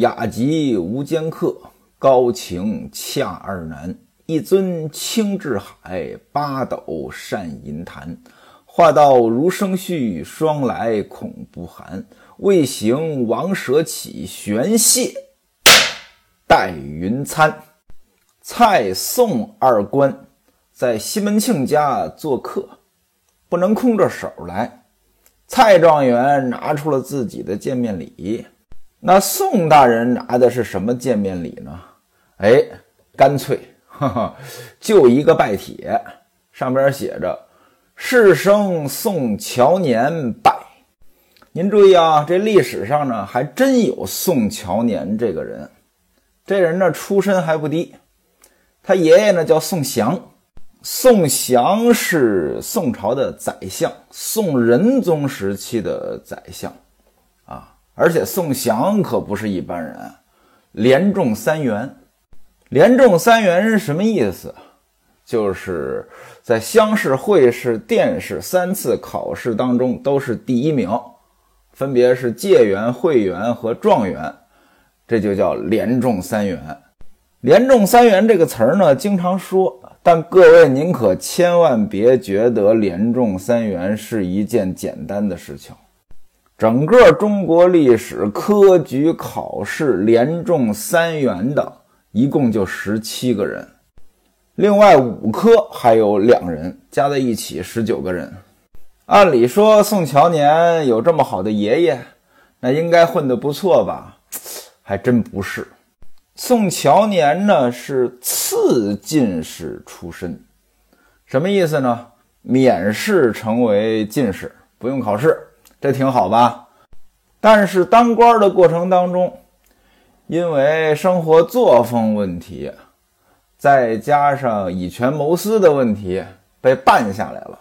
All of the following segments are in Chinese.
雅集无间客，高情恰二难。一尊清至海，八斗善银坛。话到如生絮，霜来恐不寒。未行王舍起，悬谢待云餐。蔡宋二官在西门庆家做客，不能空着手来。蔡状元拿出了自己的见面礼，那宋大人拿的是什么见面礼呢？哎，干脆，哈哈，就一个拜帖，上边写着“世生宋乔年拜”。您注意啊，这历史上呢还真有宋乔年这个人。这人呢出身还不低，他爷爷呢叫宋祥，宋祥是宋朝的宰相，宋仁宗时期的宰相啊。而且宋祥可不是一般人，连中三元。连中三元是什么意思？就是在乡试、会试、殿试三次考试当中都是第一名。分别是解元、会元和状元，这就叫连中三元。连中三元这个词儿呢，经常说，但各位您可千万别觉得连中三元是一件简单的事情。整个中国历史科举考试连中三元的，一共就十七个人，另外五科还有两人，加在一起十九个人。按理说，宋乔年有这么好的爷爷，那应该混得不错吧？还真不是。宋乔年呢是次进士出身，什么意思呢？免试成为进士，不用考试，这挺好吧？但是当官的过程当中，因为生活作风问题，再加上以权谋私的问题，被办下来了。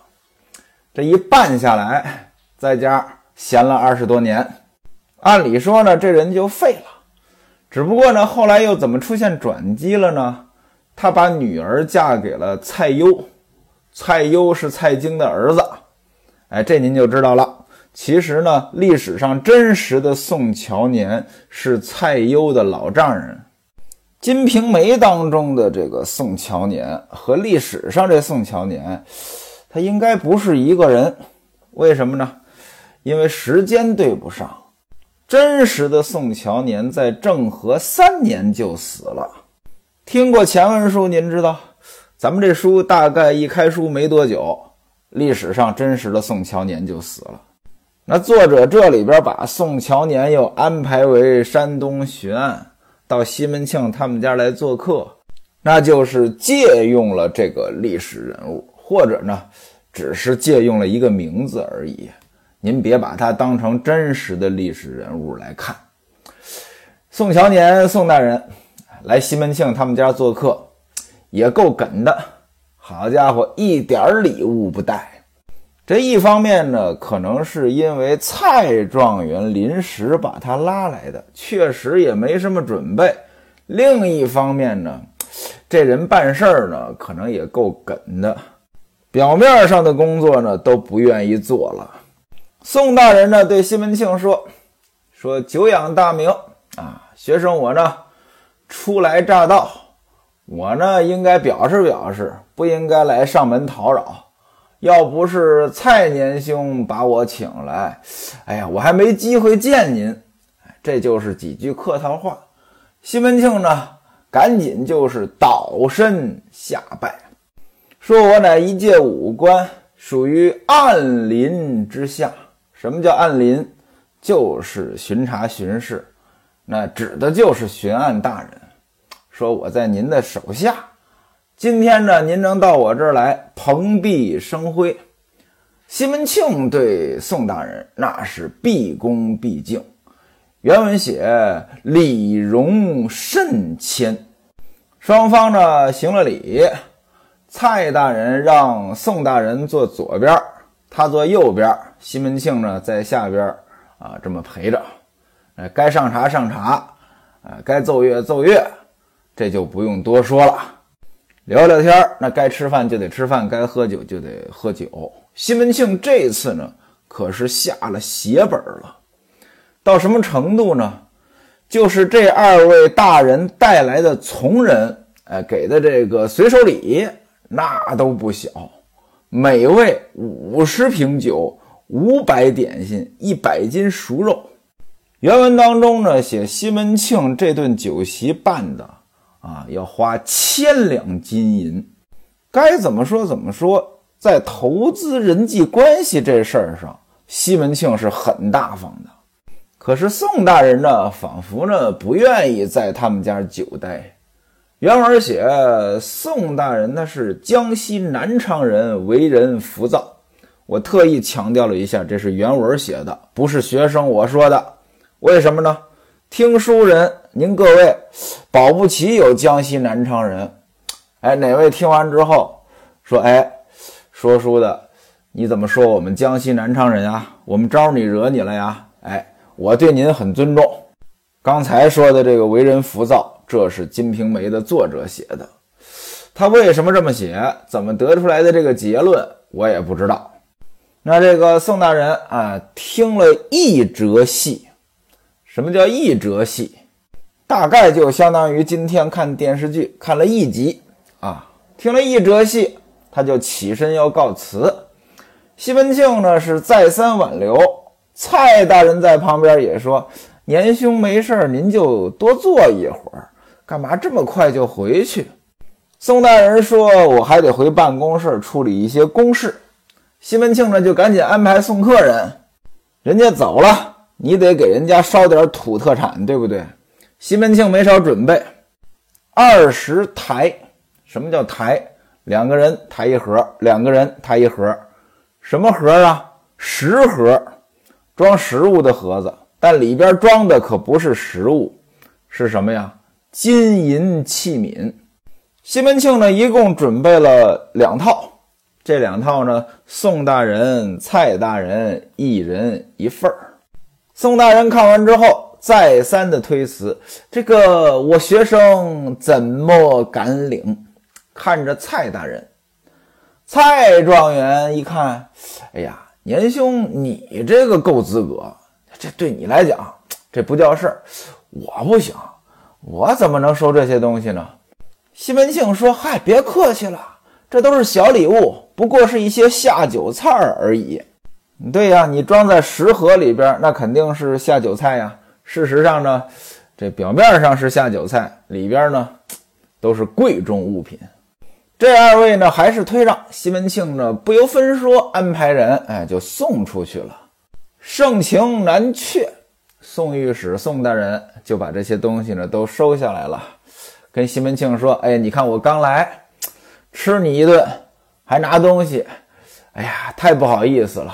这一办下来，在家闲了二十多年，按理说呢，这人就废了。只不过呢，后来又怎么出现转机了呢？他把女儿嫁给了蔡攸，蔡攸是蔡京的儿子。哎，这您就知道了。其实呢，历史上真实的宋乔年是蔡攸的老丈人。《金瓶梅》当中的这个宋乔年和历史上这宋乔年。他应该不是一个人，为什么呢？因为时间对不上。真实的宋乔年在政和三年就死了。听过前文书，您知道，咱们这书大概一开书没多久，历史上真实的宋乔年就死了。那作者这里边把宋乔年又安排为山东巡案，到西门庆他们家来做客，那就是借用了这个历史人物。或者呢，只是借用了一个名字而已，您别把它当成真实的历史人物来看。宋乔年，宋大人来西门庆他们家做客，也够梗的。好家伙，一点礼物不带。这一方面呢，可能是因为蔡状元临时把他拉来的，确实也没什么准备；另一方面呢，这人办事儿呢，可能也够梗的。表面上的工作呢都不愿意做了。宋大人呢对西门庆说：“说久仰大名啊，学生我呢初来乍到，我呢应该表示表示，不应该来上门讨扰。要不是蔡年兄把我请来，哎呀，我还没机会见您。这就是几句客套话。”西门庆呢赶紧就是倒身下拜。说我乃一介武官，属于按林之下。什么叫按林？就是巡查巡视，那指的就是巡案大人。说我在您的手下，今天呢，您能到我这儿来，蓬荜生辉。西门庆对宋大人那是毕恭毕敬。原文写礼容甚谦，双方呢行了礼。蔡大人让宋大人坐左边，他坐右边。西门庆呢在下边啊，这么陪着。哎，该上茶上茶，啊，该奏乐奏乐，这就不用多说了。聊聊天那该吃饭就得吃饭，该喝酒就得喝酒。西门庆这次呢，可是下了血本了。到什么程度呢？就是这二位大人带来的从人，哎，给的这个随手礼那都不小，每位五十瓶酒、五百点心、一百斤熟肉。原文当中呢写西门庆这顿酒席办的啊，要花千两金银。该怎么说怎么说，在投资人际关系这事儿上，西门庆是很大方的。可是宋大人呢，仿佛呢不愿意在他们家久待。原文写宋大人呢是江西南昌人，为人浮躁。我特意强调了一下，这是原文写的，不是学生我说的。为什么呢？听书人，您各位保不齐有江西南昌人。哎，哪位听完之后说：“哎，说书的，你怎么说我们江西南昌人啊？我们招你惹你了呀？”哎。我对您很尊重。刚才说的这个为人浮躁，这是《金瓶梅》的作者写的。他为什么这么写？怎么得出来的这个结论？我也不知道。那这个宋大人啊，听了一折戏。什么叫一折戏？大概就相当于今天看电视剧看了一集啊，听了一折戏，他就起身要告辞。西门庆呢是再三挽留。蔡大人在旁边也说：“年兄没事您就多坐一会儿，干嘛这么快就回去？”宋大人说：“我还得回办公室处理一些公事。”西门庆呢就赶紧安排送客人，人家走了，你得给人家烧点土特产，对不对？西门庆没少准备，二十台。什么叫台？两个人抬一盒，两个人抬一盒，什么盒啊？十盒。装食物的盒子，但里边装的可不是食物，是什么呀？金银器皿。西门庆呢，一共准备了两套，这两套呢，宋大人、蔡大人一人一份儿。宋大人看完之后，再三的推辞：“这个我学生怎么敢领？”看着蔡大人，蔡状元一看，哎呀！年兄，你这个够资格，这对你来讲，这不叫事儿。我不行，我怎么能收这些东西呢？西门庆说：“嗨，别客气了，这都是小礼物，不过是一些下酒菜而已。”对呀，你装在食盒里边，那肯定是下酒菜呀。事实上呢，这表面上是下酒菜，里边呢都是贵重物品。这二位呢，还是推让西门庆呢，不由分说安排人，哎，就送出去了。盛情难却，宋御史宋大人就把这些东西呢都收下来了，跟西门庆说：“哎，你看我刚来，吃你一顿，还拿东西，哎呀，太不好意思了。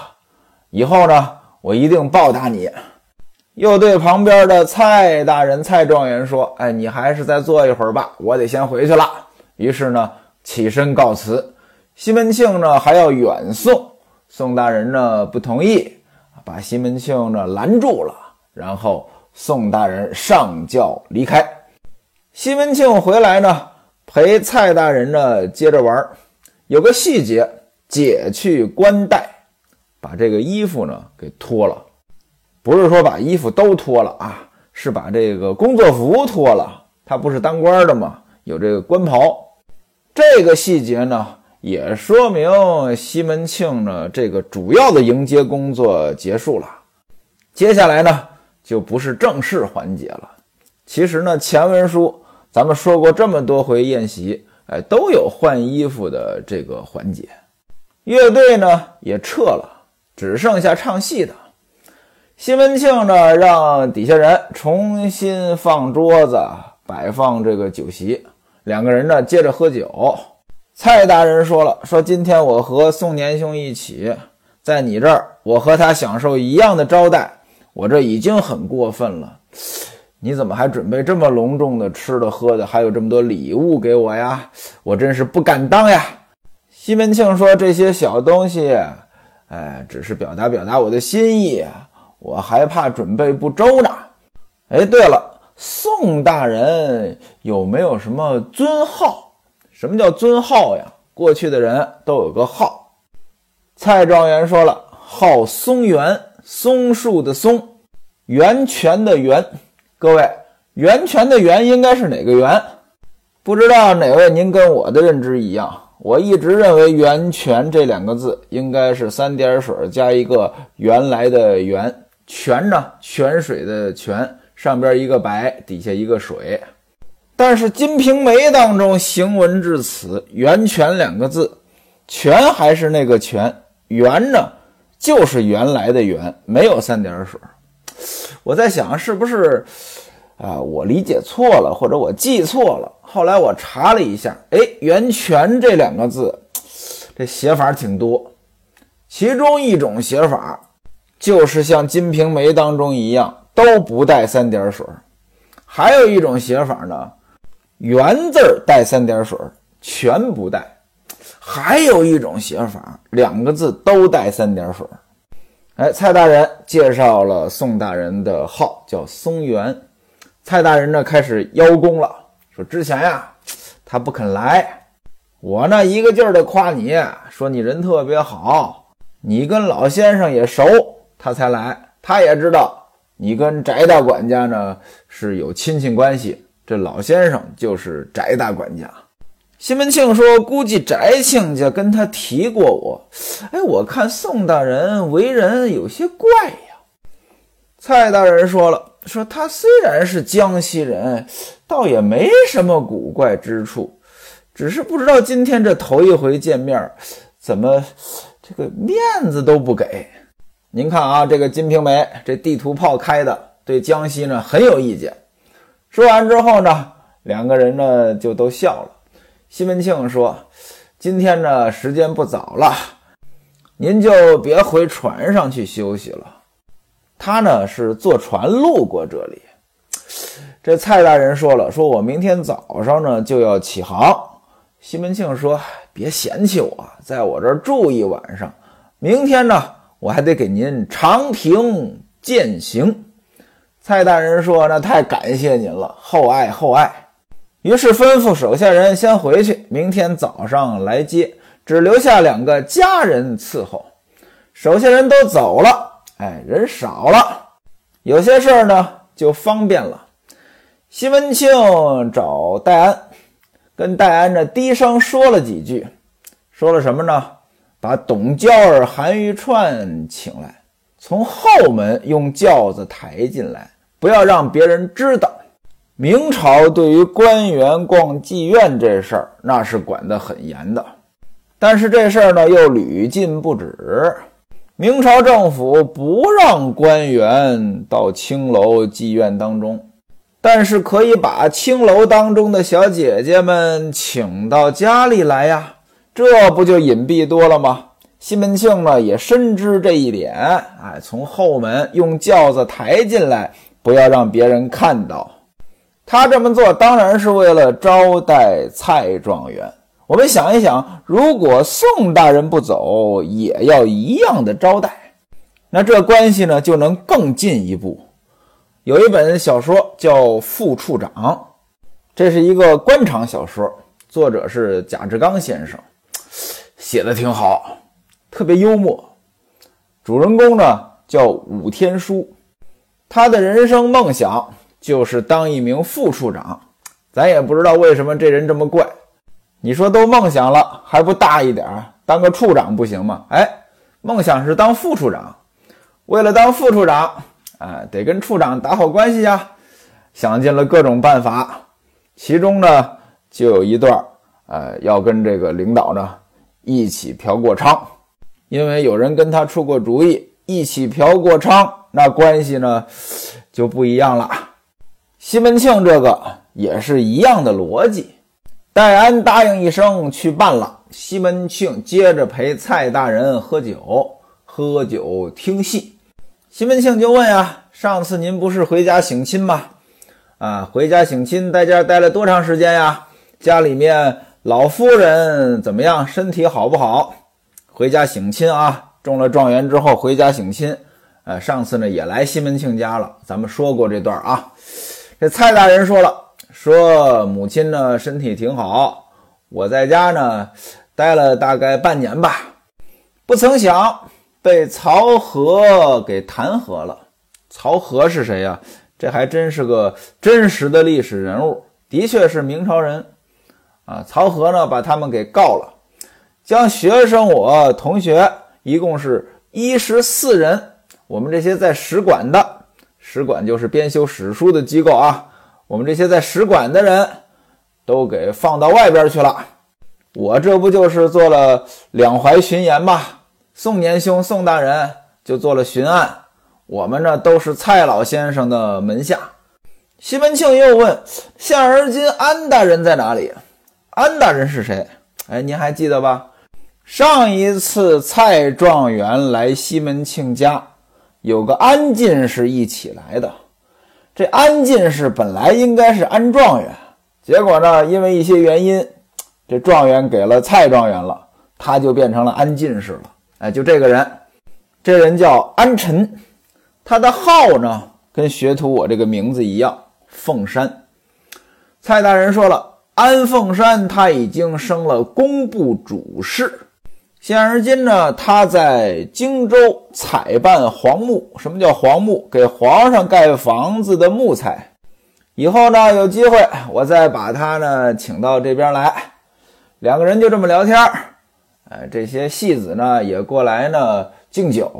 以后呢，我一定报答你。”又对旁边的蔡大人、蔡状元说：“哎，你还是再坐一会儿吧，我得先回去了。”于是呢。起身告辞，西门庆呢还要远送，宋大人呢不同意，把西门庆呢拦住了，然后宋大人上轿离开。西门庆回来呢，陪蔡大人呢接着玩。有个细节，解去冠带，把这个衣服呢给脱了，不是说把衣服都脱了啊，是把这个工作服脱了。他不是当官的吗？有这个官袍。这个细节呢，也说明西门庆呢这个主要的迎接工作结束了。接下来呢，就不是正式环节了。其实呢，前文书咱们说过这么多回宴席，哎，都有换衣服的这个环节。乐队呢也撤了，只剩下唱戏的。西门庆呢，让底下人重新放桌子，摆放这个酒席。两个人呢，接着喝酒。蔡大人说了：“说今天我和宋年兄一起在你这儿，我和他享受一样的招待，我这已经很过分了。你怎么还准备这么隆重的吃的喝的，还有这么多礼物给我呀？我真是不敢当呀。”西门庆说：“这些小东西，哎，只是表达表达我的心意，我还怕准备不周呢。哎，对了。”宋大人有没有什么尊号？什么叫尊号呀？过去的人都有个号。蔡状元说了，号松元，松树的松，源泉的源。各位，源泉的源应该是哪个源？不知道哪位您跟我的认知一样？我一直认为“源泉”这两个字应该是三点水加一个原来的“源”，泉呢，泉水的泉，上边一个白，底下一个水。但是《金瓶梅》当中行文至此，“源泉”两个字，泉还是那个泉，源呢就是原来的源，没有三点水。我在想，是不是？啊，我理解错了，或者我记错了。后来我查了一下，哎，“源泉”这两个字，这写法挺多。其中一种写法，就是像《金瓶梅》当中一样，都不带三点水；还有一种写法呢，“元”字带三点水，全不带；还有一种写法，两个字都带三点水。哎，蔡大人介绍了宋大人的号，叫松元。蔡大人呢开始邀功了，说之前呀他不肯来，我呢一个劲儿的夸你，说你人特别好，你跟老先生也熟，他才来。他也知道你跟翟大管家呢是有亲戚关系，这老先生就是翟大管家。西门庆说，估计翟亲家跟他提过我。哎，我看宋大人为人有些怪呀。蔡大人说了。说他虽然是江西人，倒也没什么古怪之处，只是不知道今天这头一回见面，怎么这个面子都不给。您看啊，这个《金瓶梅》这地图炮开的，对江西呢很有意见。说完之后呢，两个人呢就都笑了。西门庆说：“今天呢时间不早了，您就别回船上去休息了。”他呢是坐船路过这里，这蔡大人说了，说我明天早上呢就要起航。西门庆说：“别嫌弃我，在我这儿住一晚上，明天呢我还得给您长亭饯行。”蔡大人说：“那太感谢您了，厚爱厚爱。”于是吩咐手下人先回去，明天早上来接，只留下两个家人伺候。手下人都走了。哎，人少了，有些事儿呢就方便了。西门庆找戴安，跟戴安这低声说了几句，说了什么呢？把董娇儿、韩玉串请来，从后门用轿子抬进来，不要让别人知道。明朝对于官员逛妓院这事儿，那是管得很严的，但是这事儿呢又屡禁不止。明朝政府不让官员到青楼妓院当中，但是可以把青楼当中的小姐姐们请到家里来呀，这不就隐蔽多了吗？西门庆呢也深知这一点，哎，从后门用轿子抬进来，不要让别人看到。他这么做当然是为了招待蔡状元。我们想一想，如果宋大人不走，也要一样的招待，那这关系呢就能更进一步。有一本小说叫《副处长》，这是一个官场小说，作者是贾志刚先生，写的挺好，特别幽默。主人公呢叫武天书，他的人生梦想就是当一名副处长，咱也不知道为什么这人这么怪。你说都梦想了，还不大一点当个处长不行吗？哎，梦想是当副处长，为了当副处长，哎，得跟处长打好关系呀，想尽了各种办法。其中呢，就有一段，呃，要跟这个领导呢一起嫖过娼，因为有人跟他出过主意，一起嫖过娼，那关系呢就不一样了。西门庆这个也是一样的逻辑。戴安答应一声去办了。西门庆接着陪蔡大人喝酒，喝酒听戏。西门庆就问呀：“上次您不是回家省亲吗？啊，回家省亲，在家待了多长时间呀？家里面老夫人怎么样？身体好不好？回家省亲啊，中了状元之后回家省亲。呃，上次呢也来西门庆家了，咱们说过这段啊。这蔡大人说了。”说母亲呢身体挺好，我在家呢待了大概半年吧，不曾想被曹和给弹劾了。曹和是谁呀？这还真是个真实的历史人物，的确是明朝人啊。曹和呢，把他们给告了，将学生我同学一共是一十四人，我们这些在使馆的，使馆就是编修史书的机构啊，我们这些在使馆的人都给放到外边去了。我这不就是做了两淮巡盐吗？宋年兄、宋大人就做了巡案。我们呢都是蔡老先生的门下。西门庆又问：“现而今安大人在哪里？安大人是谁？哎，您还记得吧？上一次蔡状元来西门庆家，有个安进士一起来的。这安进士本来应该是安状元，结果呢，因为一些原因。”这状元给了蔡状元了，他就变成了安进士了。哎，就这个人，这人叫安臣，他的号呢跟学徒我这个名字一样，凤山。蔡大人说了，安凤山他已经升了工部主事，现而今呢，他在荆州采办黄木。什么叫黄木？给皇上盖房子的木材。以后呢，有机会我再把他呢请到这边来。两个人就这么聊天儿，哎，这些戏子呢也过来呢敬酒。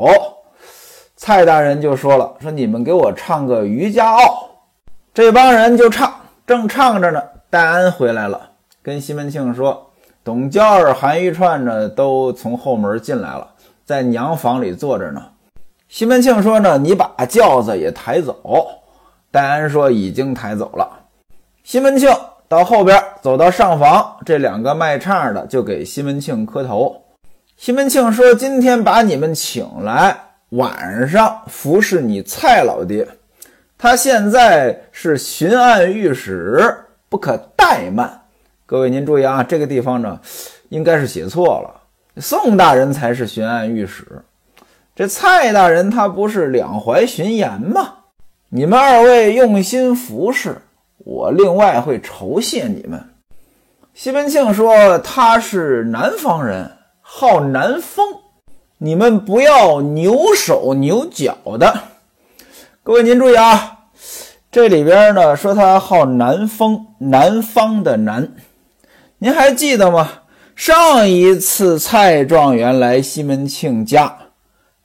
蔡大人就说了：“说你们给我唱个《渔家傲》。”这帮人就唱，正唱着呢，戴安回来了，跟西门庆说：“董娇儿、韩玉串呢都从后门进来了，在娘房里坐着呢。”西门庆说：“呢，你把轿子也抬走。”戴安说：“已经抬走了。”西门庆。到后边走到上房，这两个卖唱的就给西门庆磕头。西门庆说：“今天把你们请来，晚上服侍你蔡老爹。他现在是巡按御史，不可怠慢。各位您注意啊，这个地方呢，应该是写错了。宋大人才是巡按御史，这蔡大人他不是两淮巡盐吗？你们二位用心服侍。”我另外会酬谢你们。西门庆说他是南方人，好南风，你们不要扭手扭脚的。各位您注意啊，这里边呢说他好南风，南方的南，您还记得吗？上一次蔡状元来西门庆家，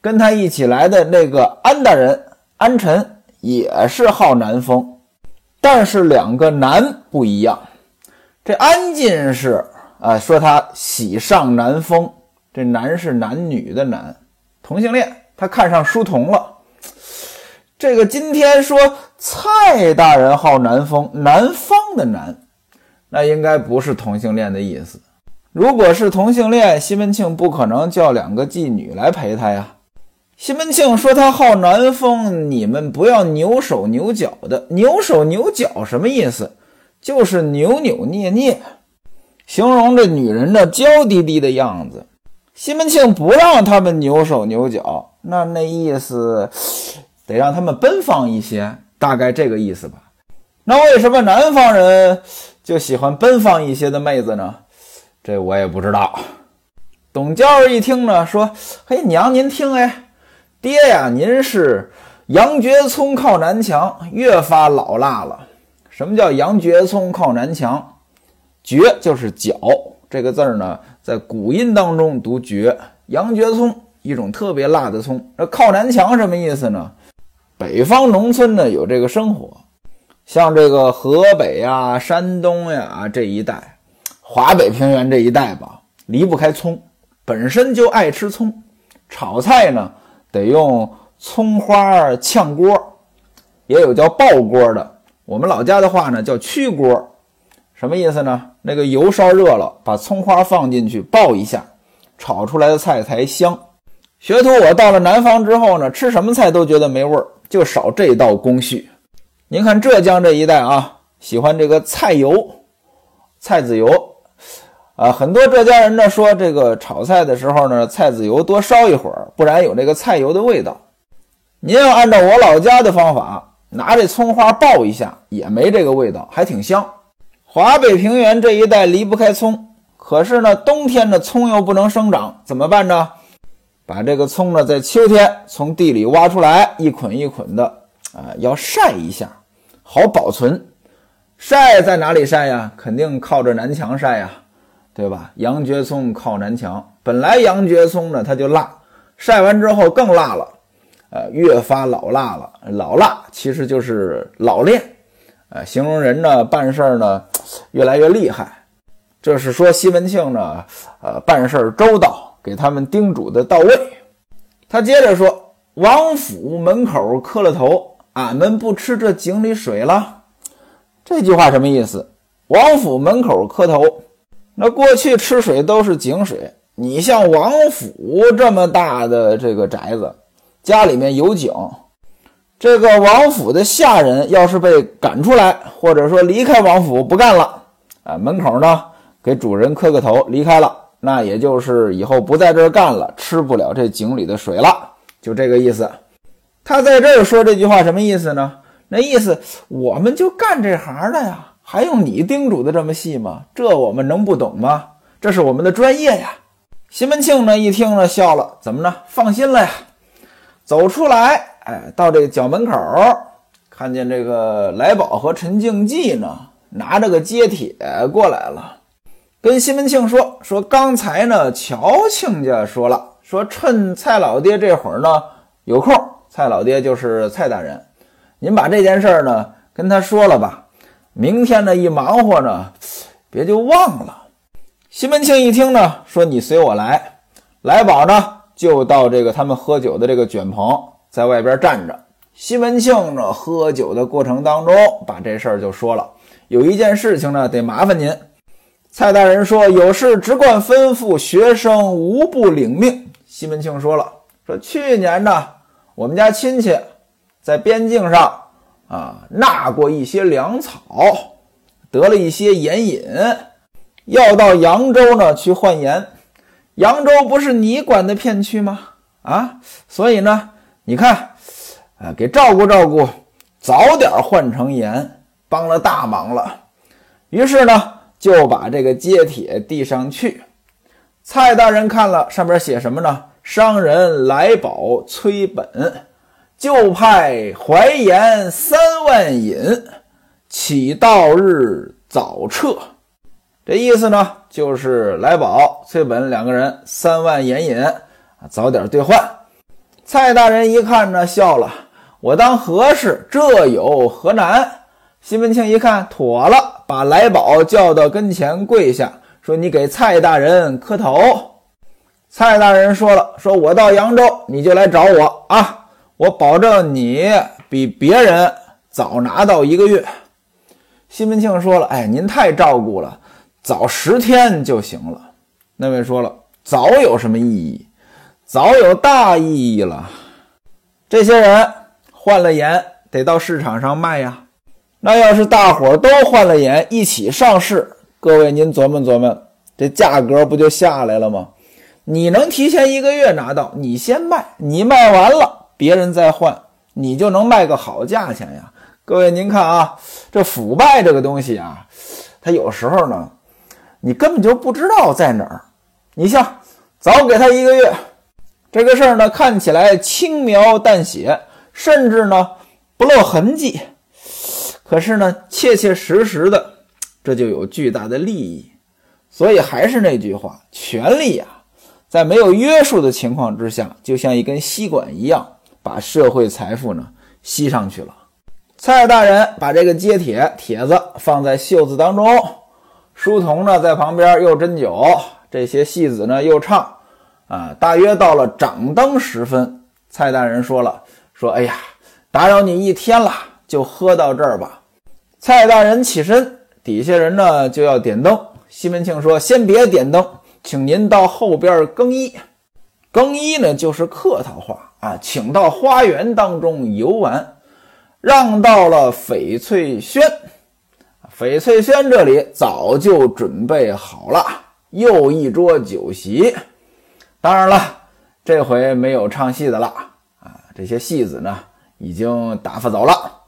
跟他一起来的那个安大人安臣也是好南风。但是两个男不一样，这安进士啊说他喜上南风，这男是男女的男，同性恋，他看上书童了。这个今天说蔡大人好南风，南方的南，那应该不是同性恋的意思。如果是同性恋，西门庆不可能叫两个妓女来陪他呀。西门庆说：“他好南风，你们不要扭手扭脚的。扭手扭脚什么意思？就是扭扭捏捏，形容这女人的娇滴滴的样子。西门庆不让他们扭手扭脚，那那意思得让他们奔放一些，大概这个意思吧。那为什么南方人就喜欢奔放一些的妹子呢？这我也不知道。”董娇儿一听呢，说：“嘿，娘您听哎。”爹呀，您是杨觉聪靠南墙，越发老辣了。什么叫杨觉聪靠南墙？觉就是脚这个字儿呢，在古音当中读觉。杨觉聪一种特别辣的葱。那靠南墙什么意思呢？北方农村呢有这个生活，像这个河北呀、山东呀这一带，华北平原这一带吧，离不开葱，本身就爱吃葱，炒菜呢。得用葱花炝锅，也有叫爆锅的。我们老家的话呢，叫曲锅，什么意思呢？那个油烧热了，把葱花放进去爆一下，炒出来的菜才香。学徒我到了南方之后呢，吃什么菜都觉得没味儿，就少这道工序。您看浙江这一带啊，喜欢这个菜油、菜籽油。啊，很多浙江人呢说，这个炒菜的时候呢，菜籽油多烧一会儿，不然有这个菜油的味道。您要按照我老家的方法，拿这葱花爆一下，也没这个味道，还挺香。华北平原这一带离不开葱，可是呢，冬天的葱又不能生长，怎么办呢？把这个葱呢，在秋天从地里挖出来，一捆一捆的，啊，要晒一下，好保存。晒在哪里晒呀？肯定靠着南墙晒呀，对吧？羊蕨葱靠南墙，本来羊蕨葱呢它就辣，晒完之后更辣了，呃，越发老辣了。老辣其实就是老练，呃，形容人呢办事呢越来越厉害。这是说西门庆呢，呃，办事周到，给他们叮嘱的到位。他接着说：“王府门口磕了头，俺们不吃这井里水了。”这句话什么意思？王府门口磕头，那过去吃水都是井水。你像王府这么大的这个宅子，家里面有井，这个王府的下人要是被赶出来，或者说离开王府不干了，啊，门口呢给主人磕个头离开了，那也就是以后不在这儿干了，吃不了这井里的水了，就这个意思。他在这儿说这句话什么意思呢？那意思，我们就干这行的呀，还用你叮嘱的这么细吗？这我们能不懂吗？这是我们的专业呀。西门庆呢一听呢笑了，怎么呢？放心了呀。走出来，哎，到这个角门口，看见这个来宝和陈静济呢，拿着个接帖过来了，跟西门庆说说刚才呢，乔亲家说了，说趁蔡老爹这会儿呢有空，蔡老爹就是蔡大人。您把这件事儿呢跟他说了吧，明天呢一忙活呢，别就忘了。西门庆一听呢，说你随我来。来宝呢就到这个他们喝酒的这个卷棚，在外边站着。西门庆呢喝酒的过程当中，把这事儿就说了。有一件事情呢得麻烦您。蔡大人说有事直管吩咐，学生无不领命。西门庆说了，说去年呢我们家亲戚。在边境上啊，纳过一些粮草，得了一些盐引，要到扬州呢去换盐。扬州不是你管的片区吗？啊，所以呢，你看，啊，给照顾照顾，早点换成盐，帮了大忙了。于是呢，就把这个揭帖递上去。蔡大人看了，上边写什么呢？商人来宝催本。就派怀盐三万引，起到日早撤。这意思呢，就是来宝、崔本两个人三万盐引，早点兑换。蔡大人一看呢，笑了：“我当何事？这有何难？”西门庆一看，妥了，把来宝叫到跟前跪下，说：“你给蔡大人磕头。”蔡大人说了：“说我到扬州，你就来找我啊。”我保证你比别人早拿到一个月。西门庆说了：“哎，您太照顾了，早十天就行了。”那位说了：“早有什么意义？早有大意义了。这些人换了盐，得到市场上卖呀。那要是大伙儿都换了盐，一起上市，各位您琢磨琢磨，这价格不就下来了吗？你能提前一个月拿到，你先卖，你卖完了。”别人再换，你就能卖个好价钱呀！各位，您看啊，这腐败这个东西啊，它有时候呢，你根本就不知道在哪儿。你像早给他一个月，这个事儿呢，看起来轻描淡写，甚至呢不露痕迹，可是呢，切切实实的，这就有巨大的利益。所以还是那句话，权力呀，在没有约束的情况之下，就像一根吸管一样。把社会财富呢吸上去了。蔡大人把这个揭帖帖子放在袖子当中，书童呢在旁边又斟酒，这些戏子呢又唱。啊，大约到了掌灯时分，蔡大人说了：“说哎呀，打扰你一天了，就喝到这儿吧。”蔡大人起身，底下人呢就要点灯。西门庆说：“先别点灯，请您到后边更衣。更衣呢就是客套话。”啊，请到花园当中游玩，让到了翡翠轩。翡翠轩这里早就准备好了，又一桌酒席。当然了，这回没有唱戏的了啊，这些戏子呢已经打发走了。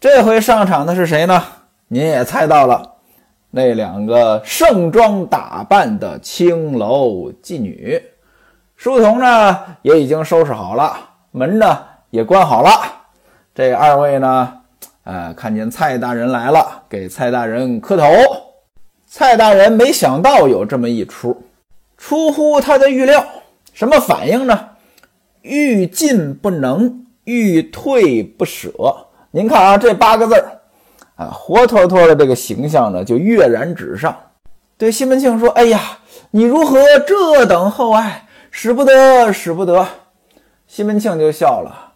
这回上场的是谁呢？您也猜到了，那两个盛装打扮的青楼妓女。书童呢也已经收拾好了，门呢也关好了。这二位呢，呃，看见蔡大人来了，给蔡大人磕头。蔡大人没想到有这么一出，出乎他的预料。什么反应呢？欲进不能，欲退不舍。您看啊，这八个字儿啊，活脱脱的这个形象呢，就跃然纸上。对西门庆说：“哎呀，你如何这等厚爱，使不得，使不得。”西门庆就笑了，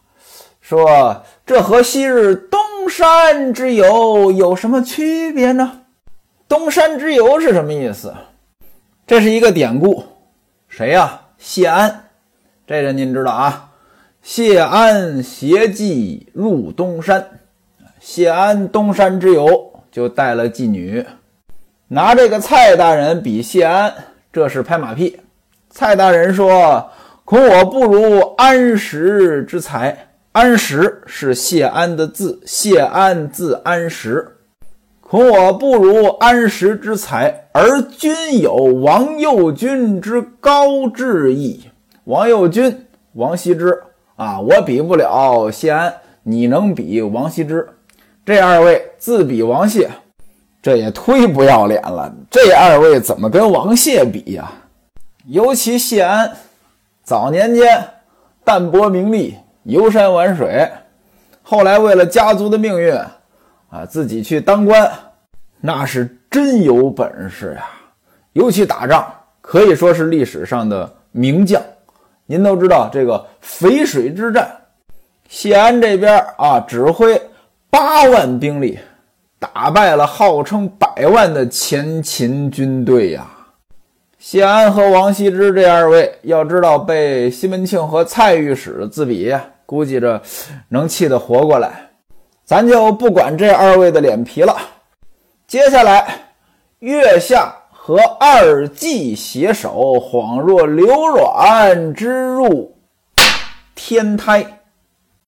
说：“这和昔日东山之友有什么区别呢？东山之友是什么意思？这是一个典故，谁呀？谢安。”这人您知道啊？谢安携妓入东山，谢安东山之游就带了妓女，拿这个蔡大人比谢安，这是拍马屁。蔡大人说：“恐我不如安石之才。”安石是谢安的字，谢安字安石。恐我不如安石之才，而君有王右军之高志意。王右军、王羲之啊，我比不了谢安，你能比王羲之？这二位自比王谢，这也忒不要脸了。这二位怎么跟王谢比呀？尤其谢安，早年间淡泊名利，游山玩水，后来为了家族的命运啊，自己去当官，那是真有本事呀！尤其打仗，可以说是历史上的名将。您都知道这个淝水之战，谢安这边啊指挥八万兵力，打败了号称百万的前秦军队呀。谢安和王羲之这二位，要知道被西门庆和蔡御史自比，估计着能气得活过来。咱就不管这二位的脸皮了。接下来，月下。和二季携手，恍若流卵之入天胎。